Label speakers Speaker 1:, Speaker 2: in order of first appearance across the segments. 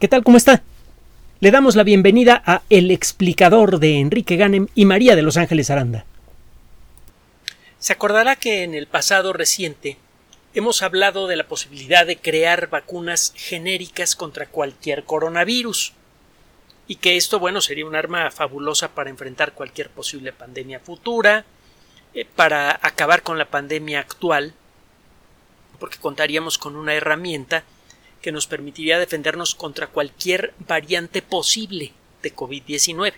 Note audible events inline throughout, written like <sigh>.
Speaker 1: ¿Qué tal? ¿Cómo está? Le damos la bienvenida a El explicador de Enrique Ganem y María de Los Ángeles Aranda. Se acordará que en el pasado reciente hemos hablado de la posibilidad de crear vacunas genéricas contra cualquier coronavirus y que esto, bueno, sería un arma fabulosa para enfrentar cualquier posible pandemia futura, eh, para acabar con la pandemia actual, porque contaríamos con una herramienta que nos permitiría defendernos contra cualquier variante posible de COVID-19.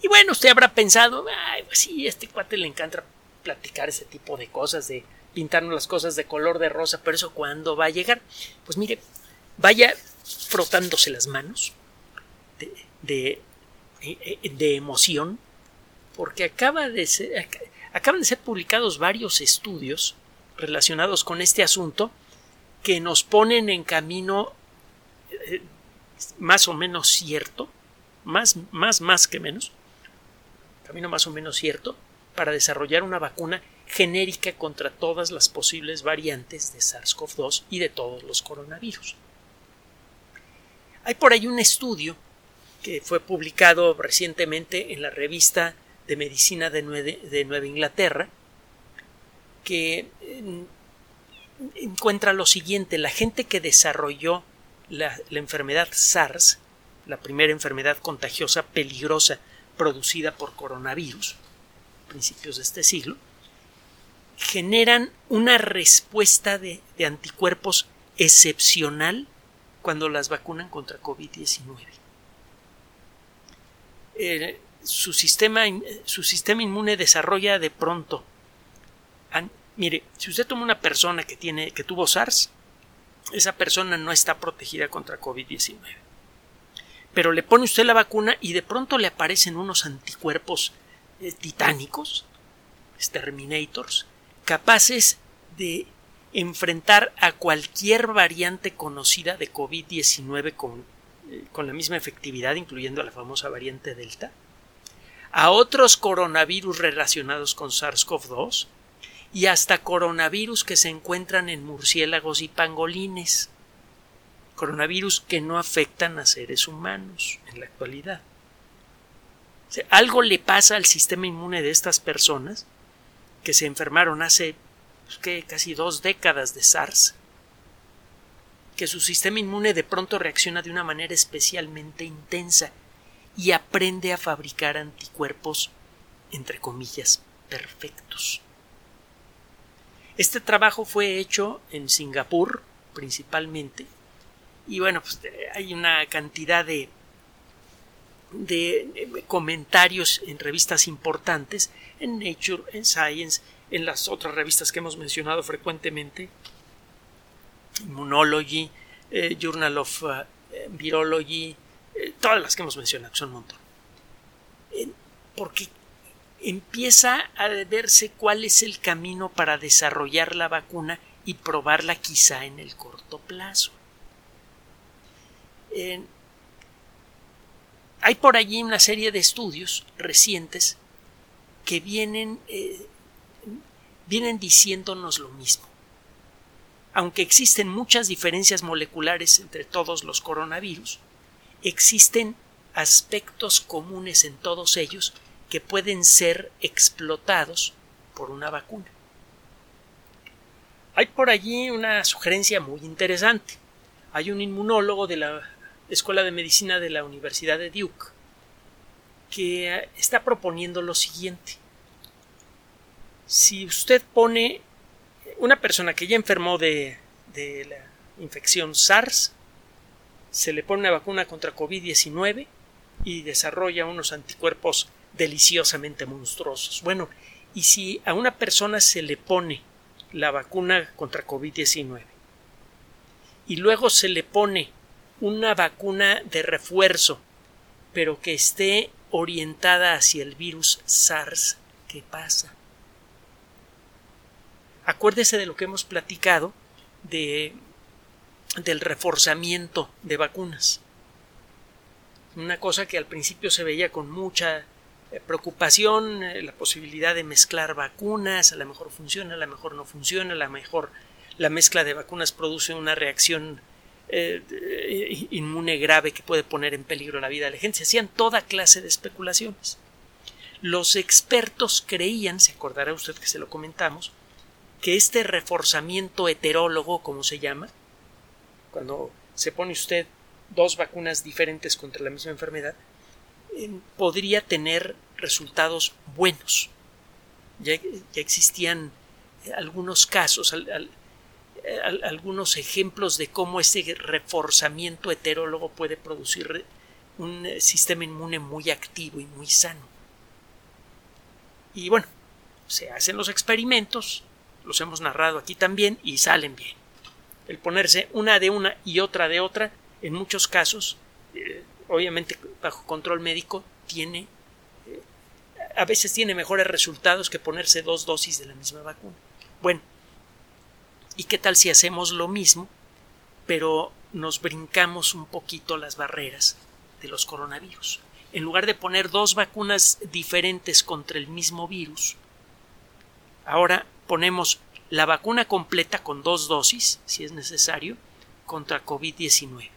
Speaker 1: Y bueno, usted habrá pensado, ay, pues sí, a este cuate le encanta platicar ese tipo de cosas, de pintarnos las cosas de color de rosa, pero eso cuándo va a llegar? Pues mire, vaya frotándose las manos de, de, eh, de emoción, porque acaba de ser, acaban de ser publicados varios estudios relacionados con este asunto que nos ponen en camino eh, más o menos cierto, más, más, más que menos, camino más o menos cierto, para desarrollar una vacuna genérica contra todas las posibles variantes de SARS-CoV-2 y de todos los coronavirus. Hay por ahí un estudio que fue publicado recientemente en la revista de Medicina de, de Nueva Inglaterra, que encuentra lo siguiente, la gente que desarrolló la, enfermedad SARS, la primera enfermedad contagiosa peligrosa producida por coronavirus, a principios de este siglo, generan una respuesta de, anticuerpos excepcional cuando las vacunan contra COVID-19. su, sistema, su sistema inmune desarrolla de pronto Mire, si usted toma una persona que tiene, que tuvo SARS, esa persona no está protegida contra COVID-19. Pero le pone usted la vacuna y de pronto le aparecen unos anticuerpos eh, titánicos, Terminators, capaces de enfrentar a cualquier variante conocida de COVID-19 con, eh, con la misma efectividad, incluyendo a la famosa variante Delta, a otros coronavirus relacionados con SARS-CoV-2, y hasta coronavirus que se encuentran en murciélagos y pangolines. Coronavirus que no afectan a seres humanos en la actualidad. algo le pasa al sistema inmune de estas personas que se enfermaron hace pues, casi dos décadas de SARS, que su sistema inmune de pronto reacciona de una manera especialmente intensa y aprende a fabricar anticuerpos, entre comillas, perfectos. Este trabajo fue hecho en Singapur principalmente y bueno, pues eh, hay una cantidad de, de comentarios en revistas importantes, en Nature, en Science, en las otras revistas que hemos mencionado frecuentemente, Immunology, eh, Journal of uh, Virology, eh, todas las que hemos mencionado, son un montón. porque empieza a verse cuál es el camino para desarrollar la vacuna y probarla quizá en el corto plazo. hay por allí una serie de estudios recientes que vienen, eh, vienen diciéndonos lo mismo. Aunque existen muchas diferencias moleculares entre todos los coronavirus, existen aspectos comunes en todos ellos que pueden ser explotados por una vacuna. Hay por allí una sugerencia muy interesante. Hay un inmunólogo de la Escuela de Medicina de la Universidad de Duke que está proponiendo lo siguiente. Si usted pone una persona que ya enfermó de, de la infección SARS, se le pone una vacuna contra COVID-19 y desarrolla unos anticuerpos deliciosamente monstruosos. Bueno, y si a una persona se le pone la vacuna contra COVID-19 y luego se le pone una vacuna de refuerzo, pero que esté orientada hacia el virus SARS, ¿qué pasa? Acuérdese de lo que hemos platicado de, del reforzamiento de vacunas. Una cosa que al principio se veía con mucha preocupación, eh, la posibilidad de mezclar vacunas, a lo mejor funciona, a lo mejor no funciona, a lo mejor la mezcla de vacunas produce una reacción eh, inmune grave que puede poner en peligro la vida de la gente. Se hacían toda clase de especulaciones. Los expertos creían, se acordará usted que se lo comentamos, que este reforzamiento heterólogo, como se llama, cuando se pone usted dos vacunas diferentes contra la misma enfermedad, eh, podría tener resultados buenos. Ya, existían algunos casos, algunos ejemplos de cómo ese reforzamiento heterólogo puede producir un eh, sistema inmune muy activo y muy sano. Y bueno, se hacen los experimentos, los hemos narrado aquí también y salen bien. El ponerse una de una y otra de otra, en muchos casos, eh, obviamente bajo control médico, tiene eh, a veces tiene mejores resultados que ponerse dos dosis de la misma vacuna. Bueno, ¿y qué tal si hacemos lo mismo, pero nos brincamos un poquito las barreras de los coronavirus? En lugar de poner dos vacunas diferentes contra el mismo virus, ahora ponemos la vacuna completa con dos dosis, si es necesario, contra COVID-19.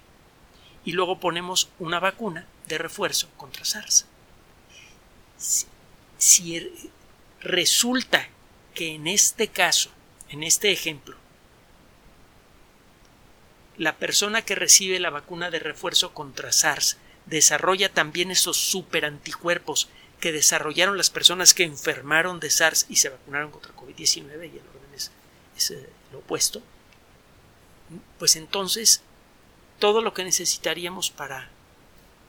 Speaker 1: Y luego ponemos una vacuna de refuerzo contra SARS. Si, resulta que en este caso, en este ejemplo, la persona que recibe la vacuna de refuerzo contra SARS desarrolla también esos superanticuerpos que desarrollaron las personas que enfermaron de SARS y se vacunaron contra COVID-19 y el orden es, lo opuesto, pues entonces todo lo que necesitaríamos para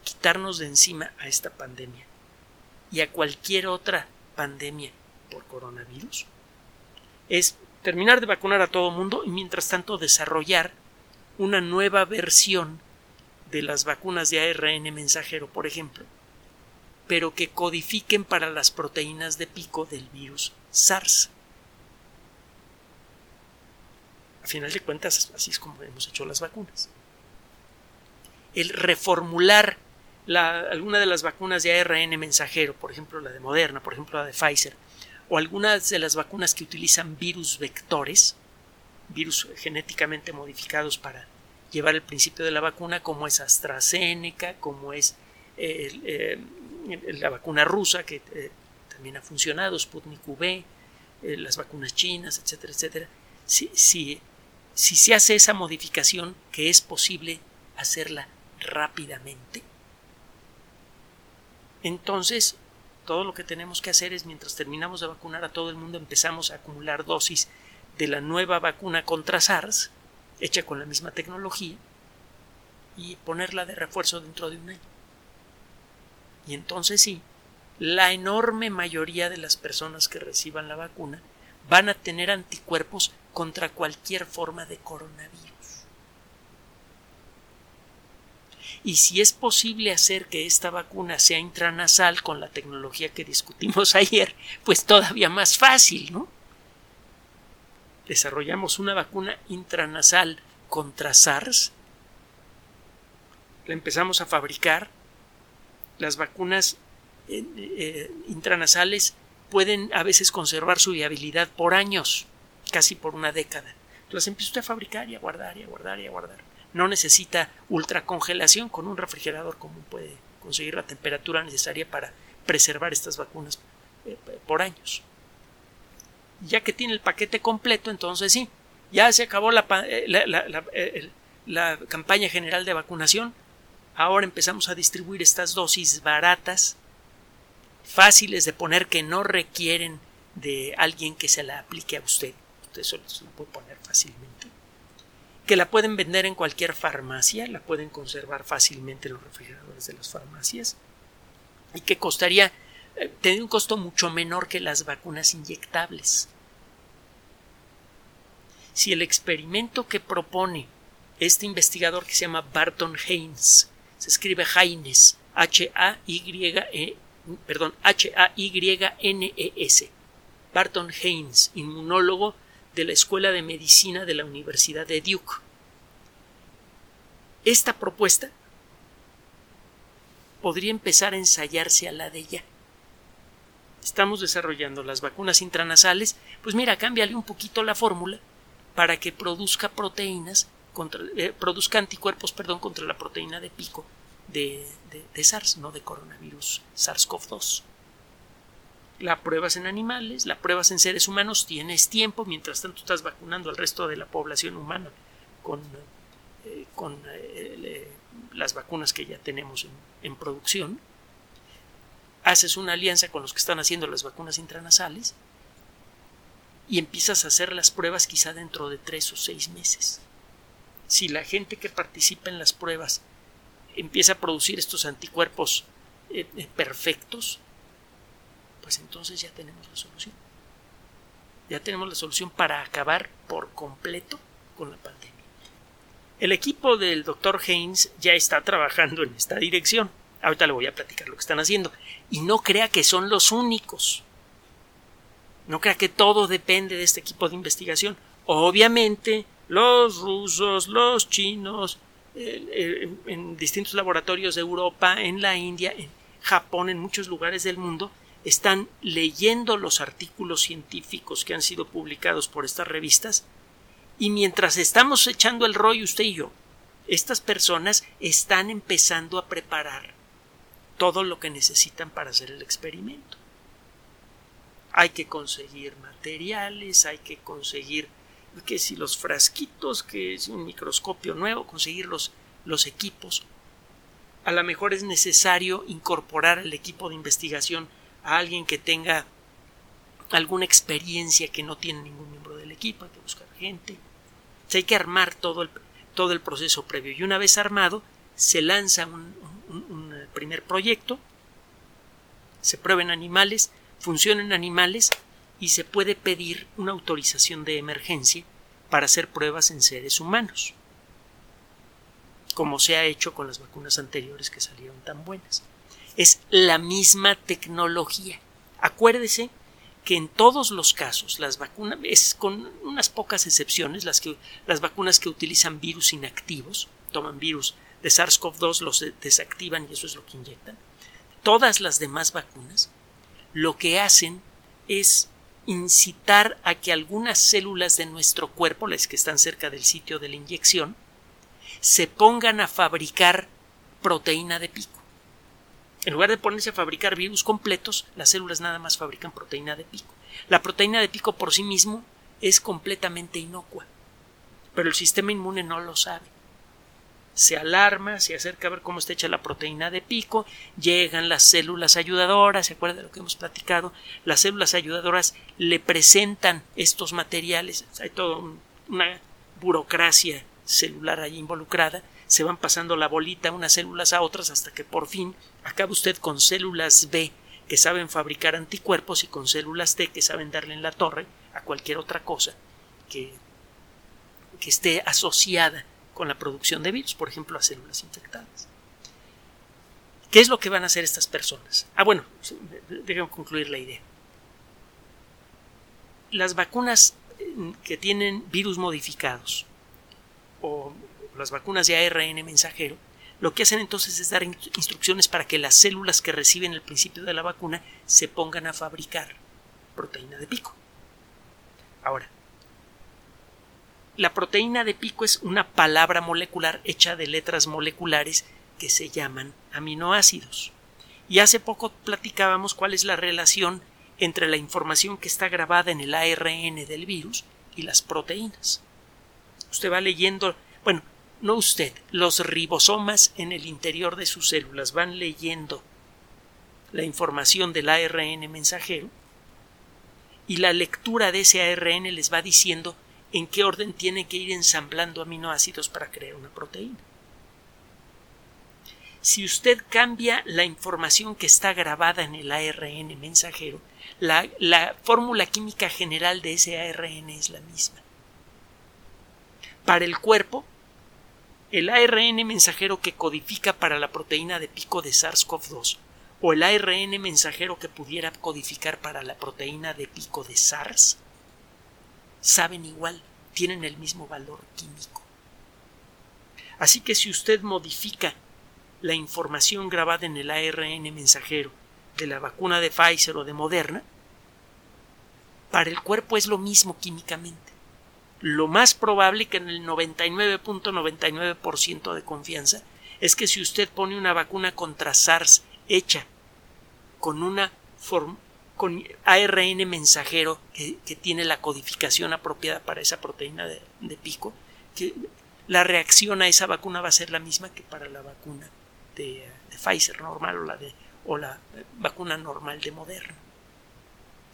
Speaker 1: quitarnos de encima a esta pandemia y a cualquier otra pandemia por coronavirus es terminar de vacunar a todo mundo y mientras tanto desarrollar una nueva versión de las vacunas de ARN mensajero, por ejemplo, pero que codifiquen para las proteínas de pico del virus SARS. A final de cuentas, así es como hemos hecho las vacunas. El reformular alguna de las vacunas de ARN mensajero, por ejemplo la de Moderna, por ejemplo la de Pfizer, o algunas de las vacunas que utilizan virus vectores, virus genéticamente modificados para llevar el principio de la vacuna, como es AstraZeneca, como es eh, la vacuna rusa, que eh, también ha funcionado, Sputnik V, eh, las vacunas chinas, etcétera, etcétera. Si, si, si se hace esa modificación, que es posible hacerla rápidamente, entonces todo lo que tenemos que hacer es, mientras terminamos de vacunar a todo el mundo, empezamos a acumular dosis de la nueva vacuna contra SARS, hecha con la misma tecnología, y ponerla de refuerzo dentro de un año. Y entonces sí, la enorme mayoría de las personas que reciban la vacuna van a tener anticuerpos contra cualquier forma de coronavirus. Y si es posible hacer que esta vacuna sea intranasal con la tecnología que discutimos <laughs> ayer, pues todavía más fácil, ¿no? Desarrollamos una vacuna intranasal contra SARS, la empezamos a fabricar, las vacunas eh, eh, intranasales pueden a veces conservar su viabilidad por años, casi por una década. Las empiezo a fabricar y a guardar y a guardar y a guardar no necesita ultracongelación, con un refrigerador común puede conseguir la temperatura necesaria para preservar estas vacunas eh, por años. Ya que tiene el paquete completo, entonces sí, ya se acabó la, eh, eh, la campaña general de vacunación, ahora empezamos a distribuir estas dosis baratas, fáciles de poner que no requieren de alguien que se la aplique a usted. Usted solo se la puede poner fácilmente que la pueden vender en cualquier farmacia, la pueden conservar fácilmente en los refrigeradores de las farmacias y que costaría eh, un costo mucho menor que las vacunas inyectables. Si el experimento que propone este investigador que se llama Barton Haynes, se escribe Haynes, H A Y E perdón, H A Y N E S. Barton Haynes, inmunólogo de la Escuela de Medicina de la Universidad de Duke. Esta propuesta podría empezar a ensayarse a la de ya. Estamos desarrollando las vacunas intranasales, pues mira, cámbiale un poquito la fórmula para que produzca proteínas contra, eh, produzca anticuerpos perdón, contra la proteína de pico de, de SARS, no de coronavirus SARS-CoV-2. La pruebas en animales, la pruebas en seres humanos, tienes tiempo, mientras tanto estás vacunando al resto de la población humana con, eh, con eh, las vacunas que ya tenemos en, producción. Haces una alianza con los que están haciendo las vacunas intranasales y empiezas a hacer las pruebas quizá dentro de tres o seis meses. Si la gente que participa en las pruebas empieza a producir estos anticuerpos eh, perfectos, pues entonces ya tenemos la solución. Ya tenemos la solución para acabar por completo con la pandemia. El equipo del doctor Haynes ya está trabajando en esta dirección. Ahorita le voy a platicar lo que están haciendo. Y no crea que son los únicos. No crea que todo depende de este equipo de investigación. Obviamente, los rusos, los chinos, en distintos laboratorios de Europa, en la India, en Japón, en muchos lugares del mundo, están leyendo los artículos científicos que han sido publicados por estas revistas y mientras estamos echando el rollo usted y yo, estas personas están empezando a preparar todo lo que necesitan para hacer el experimento. Hay que conseguir materiales, hay que conseguir que si los frasquitos, que si un microscopio nuevo, conseguir los, los equipos. A lo mejor es necesario incorporar al equipo de investigación a alguien que tenga alguna experiencia que no tiene ningún miembro del equipo, hay que buscar gente. hay que armar todo el, todo el proceso previo. Y una vez armado, se lanza un, un primer proyecto, se prueben animales, funcionan animales y se puede pedir una autorización de emergencia para hacer pruebas en seres humanos, como se ha hecho con las vacunas anteriores que salieron tan buenas es la misma tecnología. Acuérdese que en todos los casos las vacunas, es con unas pocas excepciones, las, que, las vacunas que utilizan virus inactivos, toman virus de SARS-CoV-2, los desactivan y eso es lo que inyectan. Todas las demás vacunas lo que hacen es incitar a que algunas células de nuestro cuerpo, las que están cerca del sitio de la inyección, se pongan a fabricar proteína de pico. En lugar de ponerse a fabricar virus completos, las células nada más fabrican proteína de pico. La proteína de pico por sí mismo es completamente inocua, pero el sistema inmune no lo sabe. Se alarma, se acerca a ver cómo está hecha la proteína de pico, llegan las células ayudadoras, ¿se acuerda de lo que hemos platicado? Las células ayudadoras le presentan estos materiales, hay toda una burocracia celular ahí involucrada, se van pasando la bolita unas células a otras hasta que por fin acaba usted con células B que saben fabricar anticuerpos y con células T que saben darle en la torre a cualquier otra cosa que, que esté asociada con la producción de virus, por ejemplo, a células infectadas. ¿Qué es lo que van a hacer estas personas? Ah, bueno, déjenme concluir la idea. Las vacunas eh, que tienen virus modificados o las vacunas de ARN mensajero, lo que hacen entonces es dar instrucciones para que las células que reciben el principio de la vacuna se pongan a fabricar proteína de pico. Ahora, la proteína de pico es una palabra molecular hecha de letras moleculares que se llaman aminoácidos. Y hace poco platicábamos cuál es la relación entre la información que está grabada en el ARN del virus y las proteínas. Usted va leyendo, bueno, no usted, los ribosomas en el interior de sus células van leyendo la información del ARN mensajero y la lectura de ese ARN les va diciendo en qué orden tiene que ir ensamblando aminoácidos para crear una proteína. Si usted cambia la información que está grabada en el ARN mensajero, la, la fórmula química general de ese ARN es la misma. Para el cuerpo, el ARN mensajero que codifica para la proteína de pico de SARS-CoV-2 o el ARN mensajero que pudiera codificar para la proteína de pico de SARS saben igual, tienen el mismo valor químico. Así que si usted modifica la información grabada en el ARN mensajero de la vacuna de Pfizer o de Moderna, para el cuerpo es lo mismo químicamente. Lo más probable que en el 99.99% de confianza es que si usted pone una vacuna contra SARS hecha con una con ARN mensajero que, tiene la codificación apropiada para esa proteína de, pico, que la reacción a esa vacuna va a ser la misma que para la vacuna de, de Pfizer normal o la de o la vacuna normal de Moderna.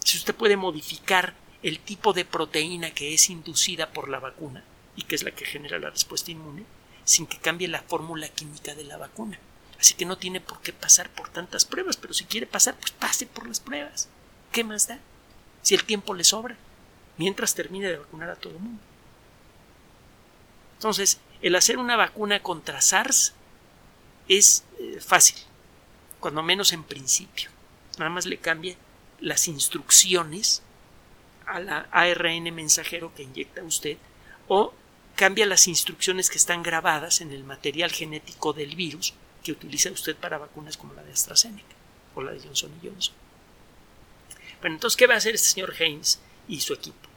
Speaker 1: Si usted puede modificar el tipo de proteína que es inducida por la vacuna y que es la que genera la respuesta inmune, sin que cambie la fórmula química de la vacuna. Así que no tiene por qué pasar por tantas pruebas, pero si quiere pasar, pues pase por las pruebas. ¿Qué más da? Si el tiempo le sobra, mientras termine de vacunar a todo el mundo. Entonces, el hacer una vacuna contra SARS es eh, fácil, cuando menos en principio. Nada más le cambia las instrucciones a la ARN mensajero que inyecta usted o cambia las instrucciones que están grabadas en el material genético del virus que utiliza usted para vacunas como la de AstraZeneca o la de Johnson Johnson. Bueno, entonces, ¿qué va a hacer este señor Haynes y su equipo?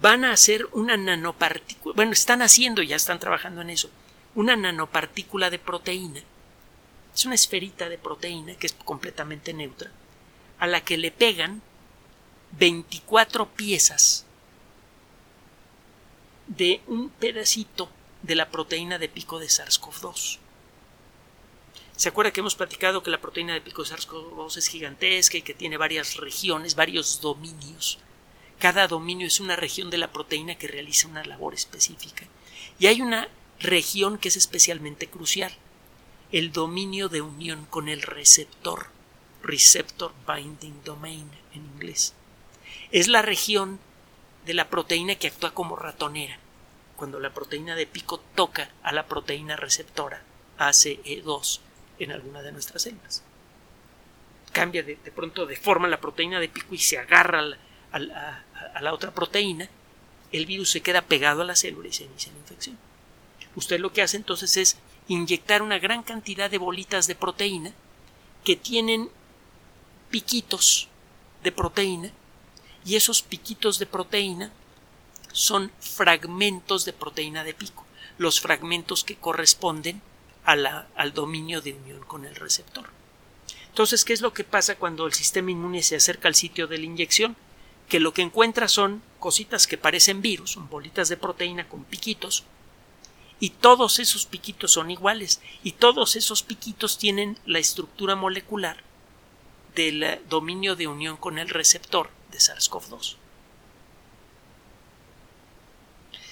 Speaker 1: Van a hacer una nanopartícula, bueno, están haciendo, ya están trabajando en eso, una nanopartícula de proteína. Es una esferita de proteína que es completamente neutra, a la que le pegan 24 piezas de un pedacito de la proteína de pico de SARS-CoV-2. ¿Se acuerda que hemos platicado que la proteína de pico de SARS-CoV-2 es gigantesca y que tiene varias regiones, varios dominios? Cada dominio es una región de la proteína que realiza una labor específica. Y hay una región que es especialmente crucial, el dominio de unión con el receptor, receptor binding domain en inglés es la región de la proteína que actúa como ratonera. Cuando la proteína de pico toca a la proteína receptora ACE2 en alguna de nuestras células. Cambia de, pronto de forma la proteína de pico y se agarra a la, a la otra proteína, el virus se queda pegado a la célula y se inicia la infección. Usted lo que hace entonces es inyectar una gran cantidad de bolitas de proteína que tienen piquitos de proteína y esos piquitos de proteína son fragmentos de proteína de pico, los fragmentos que corresponden al dominio de unión con el receptor. Entonces, ¿qué es lo que pasa cuando el sistema inmune se acerca al sitio de la inyección? Que lo que encuentra son cositas que parecen virus, son bolitas de proteína con piquitos, y todos esos piquitos son iguales, y todos esos piquitos tienen la estructura molecular del dominio de unión con el receptor de SARS-CoV-2.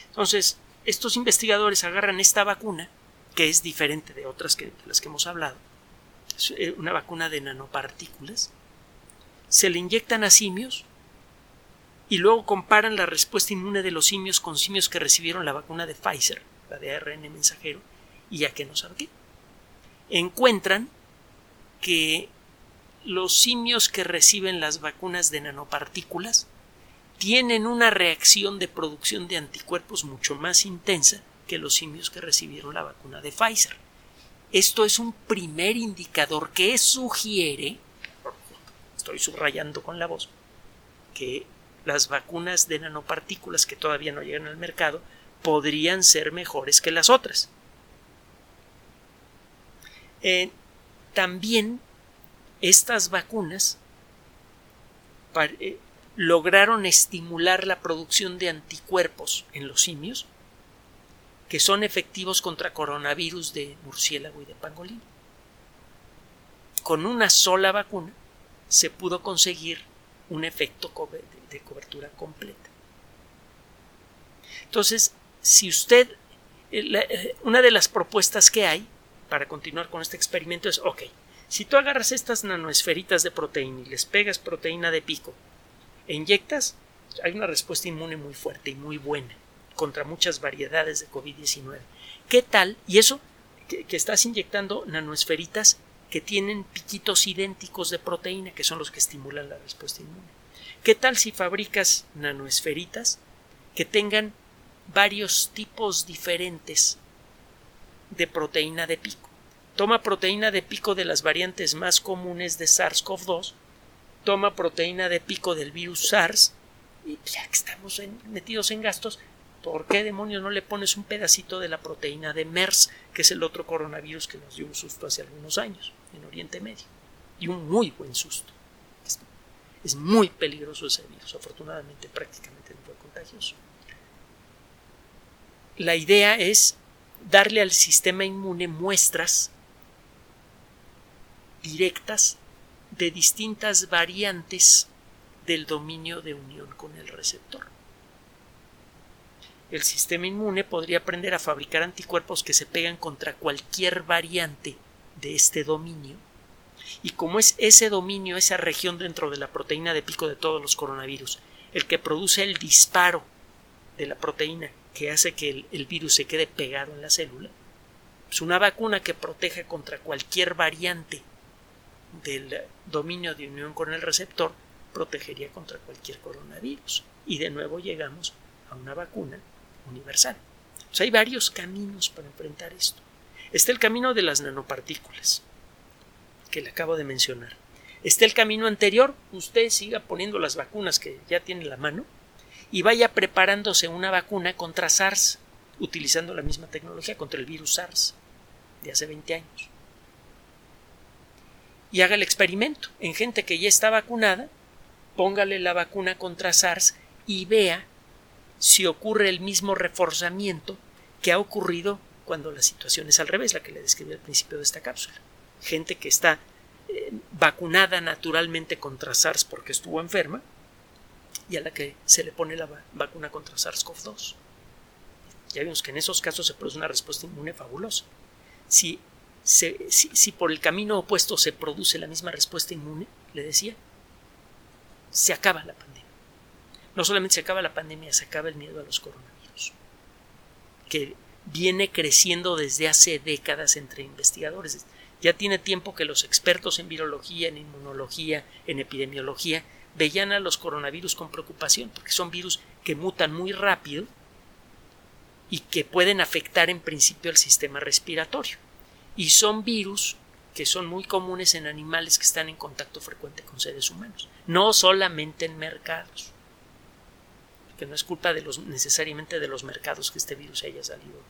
Speaker 1: Entonces, estos investigadores agarran esta vacuna, que es diferente de otras que, de las que hemos hablado, es eh, una vacuna de nanopartículas, se le inyectan a simios y luego comparan la respuesta inmune de los simios con simios que recibieron la vacuna de Pfizer, la de ARN mensajero, y ya que no saben qué. Encuentran que los simios que reciben las vacunas de nanopartículas tienen una reacción de producción de anticuerpos mucho más intensa que los simios que recibieron la vacuna de Pfizer. Esto es un primer indicador que sugiere, estoy subrayando con la voz, que las vacunas de nanopartículas que todavía no llegan al mercado podrían ser mejores que las otras. Eh, también estas vacunas eh, lograron estimular la producción de anticuerpos en los simios que son efectivos contra coronavirus de murciélago y de pangolín. Con una sola vacuna se pudo conseguir un efecto de cobertura completa. Entonces, si usted, eh, eh, una de las propuestas que hay para continuar con este experimento es, ok, si tú agarras estas nanoesferitas de proteína y les pegas proteína de pico e inyectas, hay una respuesta inmune muy fuerte y muy buena contra muchas variedades de COVID-19. ¿Qué tal? Y eso, que, que, estás inyectando nanoesferitas que tienen piquitos idénticos de proteína, que son los que estimulan la respuesta inmune. ¿Qué tal si fabricas nanoesferitas que tengan varios tipos diferentes de proteína de pico? Toma proteína de pico de las variantes más comunes de SARS-CoV-2, toma proteína de pico del virus SARS Y ya que estamos metidos en gastos, ¿por qué demonios no le pones un pedacito de la proteína de MERS, que es el otro coronavirus que nos dio un susto hace algunos años en Oriente Medio? Y un muy buen susto. Es, muy peligroso ese virus. Afortunadamente, prácticamente no fue contagioso. La idea es darle al sistema inmune muestras directas de distintas variantes del dominio de unión con el receptor. El sistema inmune podría aprender a fabricar anticuerpos que se pegan contra cualquier variante de este dominio. Y como es ese dominio, esa región dentro de la proteína de pico de todos los coronavirus, el que produce el disparo de la proteína que hace que el, virus se quede pegado en la célula, es una vacuna que protege contra cualquier variante del dominio de unión con el receptor protegería contra cualquier coronavirus. Y de nuevo llegamos a una vacuna universal. hay varios caminos para enfrentar esto. Está el camino de las nanopartículas, que le acabo de mencionar. Está el camino anterior, usted siga poniendo las vacunas que ya tiene en la mano y vaya preparándose una vacuna contra SARS, utilizando la misma tecnología contra el virus SARS de hace 20 años y haga el experimento en gente que ya está vacunada, póngale la vacuna contra SARS y vea si ocurre el mismo reforzamiento que ha ocurrido cuando la situación es al revés, la que le describí al principio de esta cápsula. Gente que está eh, vacunada naturalmente contra SARS porque estuvo enferma y a la que se le pone la vacuna contra SARS-CoV-2. Ya vimos que en esos casos se produce una respuesta inmune fabulosa. Si, por el camino opuesto se produce la misma respuesta inmune, le decía, se acaba la pandemia. No solamente se acaba la pandemia, se acaba el miedo a los coronavirus, que viene creciendo desde hace décadas entre investigadores. Ya tiene tiempo que los expertos en virología, en inmunología, en epidemiología, veían a los coronavirus con preocupación, porque son virus que mutan muy rápido y que pueden afectar en principio el sistema respiratorio y son virus que son muy comunes en animales que están en contacto frecuente con seres humanos, no solamente en mercados, que no es culpa de los necesariamente de los mercados que este virus haya salido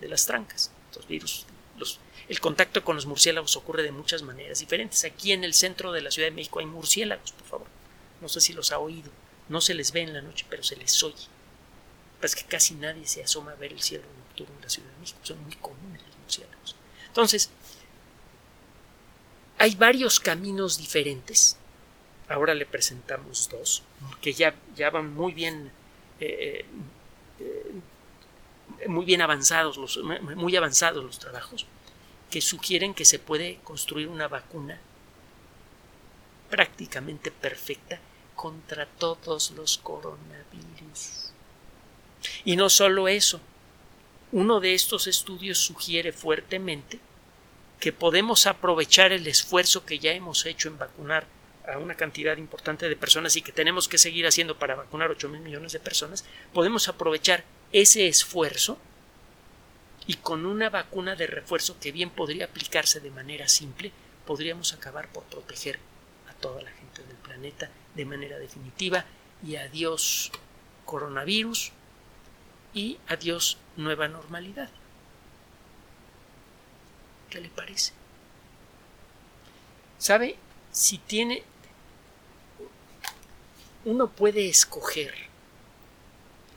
Speaker 1: de las trancas. Los virus, los, el contacto con los murciélagos ocurre de muchas maneras diferentes. Aquí en el centro de la Ciudad de México hay murciélagos, por favor. No sé si los ha oído. No se les ve en la noche, pero se les oye. Es que casi nadie se asoma a ver el cielo nocturno en la Ciudad de México. Son muy comunes los murciélagos. Entonces, hay varios caminos diferentes. Ahora le presentamos dos, que ya, ya van muy bien, eh, eh, muy bien avanzados, los, muy avanzados los trabajos, que sugieren que se puede construir una vacuna prácticamente perfecta contra todos los coronavirus. Y no solo eso, uno de estos estudios sugiere fuertemente que podemos aprovechar el esfuerzo que ya hemos hecho en vacunar a una cantidad importante de personas y que tenemos que seguir haciendo para vacunar 8 mil millones de personas, podemos aprovechar ese esfuerzo y con una vacuna de refuerzo que bien podría aplicarse de manera simple, podríamos acabar por proteger a toda la gente del planeta de manera definitiva. Y adiós coronavirus y adiós nueva normalidad. ¿Qué le parece? ¿Sabe? Si tiene... Uno puede escoger.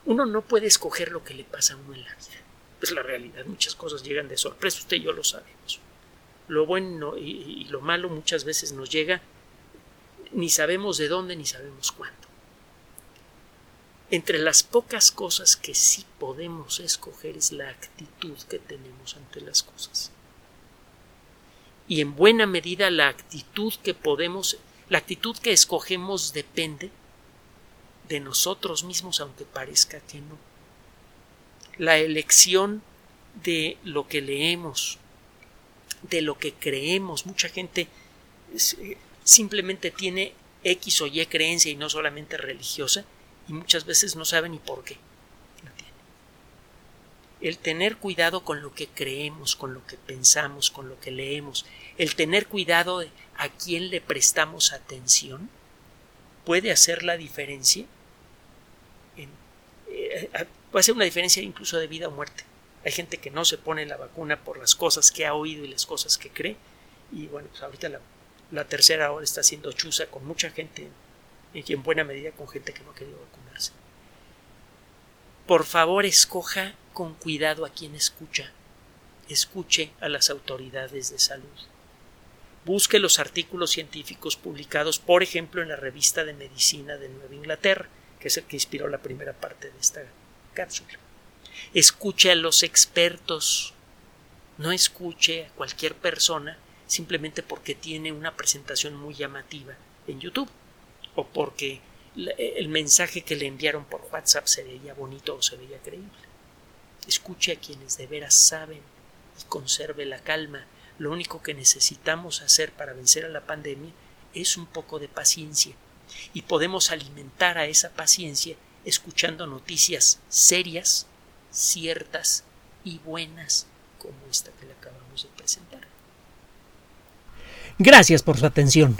Speaker 1: Uno no puede escoger lo que le pasa a uno en la vida. Es la realidad. Muchas cosas llegan de sorpresa. Usted y yo lo sabemos. Lo bueno y, y lo malo muchas veces nos llega ni sabemos de dónde ni sabemos cuándo entre las pocas cosas que sí podemos escoger es la actitud que tenemos ante las cosas. Y en buena medida la actitud que podemos, la actitud que escogemos depende de nosotros mismos, aunque parezca que no. La elección de lo que leemos, de lo que creemos, mucha gente eh, simplemente tiene X o Y creencia y no solamente religiosa, y muchas veces no sabe ni por qué El tener cuidado con lo que creemos, con lo que pensamos, con lo que leemos, el tener cuidado de a quién le prestamos atención, puede hacer la diferencia eh, puede ser una diferencia incluso de vida o muerte. Hay gente que no se pone la vacuna por las cosas que ha oído y las cosas que cree. Y bueno, pues ahorita la, tercera hora está siendo chusa con mucha gente y en buena medida con gente que no ha querido vacunarse. Por favor, escoja con cuidado a quien escucha. Escuche a las autoridades de salud. Busque los artículos científicos publicados, por ejemplo, en la revista de medicina de Nueva Inglaterra, que es el que inspiró la primera parte de esta cápsula. Escuche a los expertos. No escuche a cualquier persona simplemente porque tiene una presentación muy llamativa en YouTube o porque el mensaje que le enviaron por WhatsApp se veía bonito o se veía creíble. Escuche a quienes de veras saben y conserve la calma. Lo único que necesitamos hacer para vencer a la pandemia es un poco de paciencia y podemos alimentar a esa paciencia escuchando noticias serias, ciertas y buenas como esta que le acabamos de presentar. Gracias por su atención.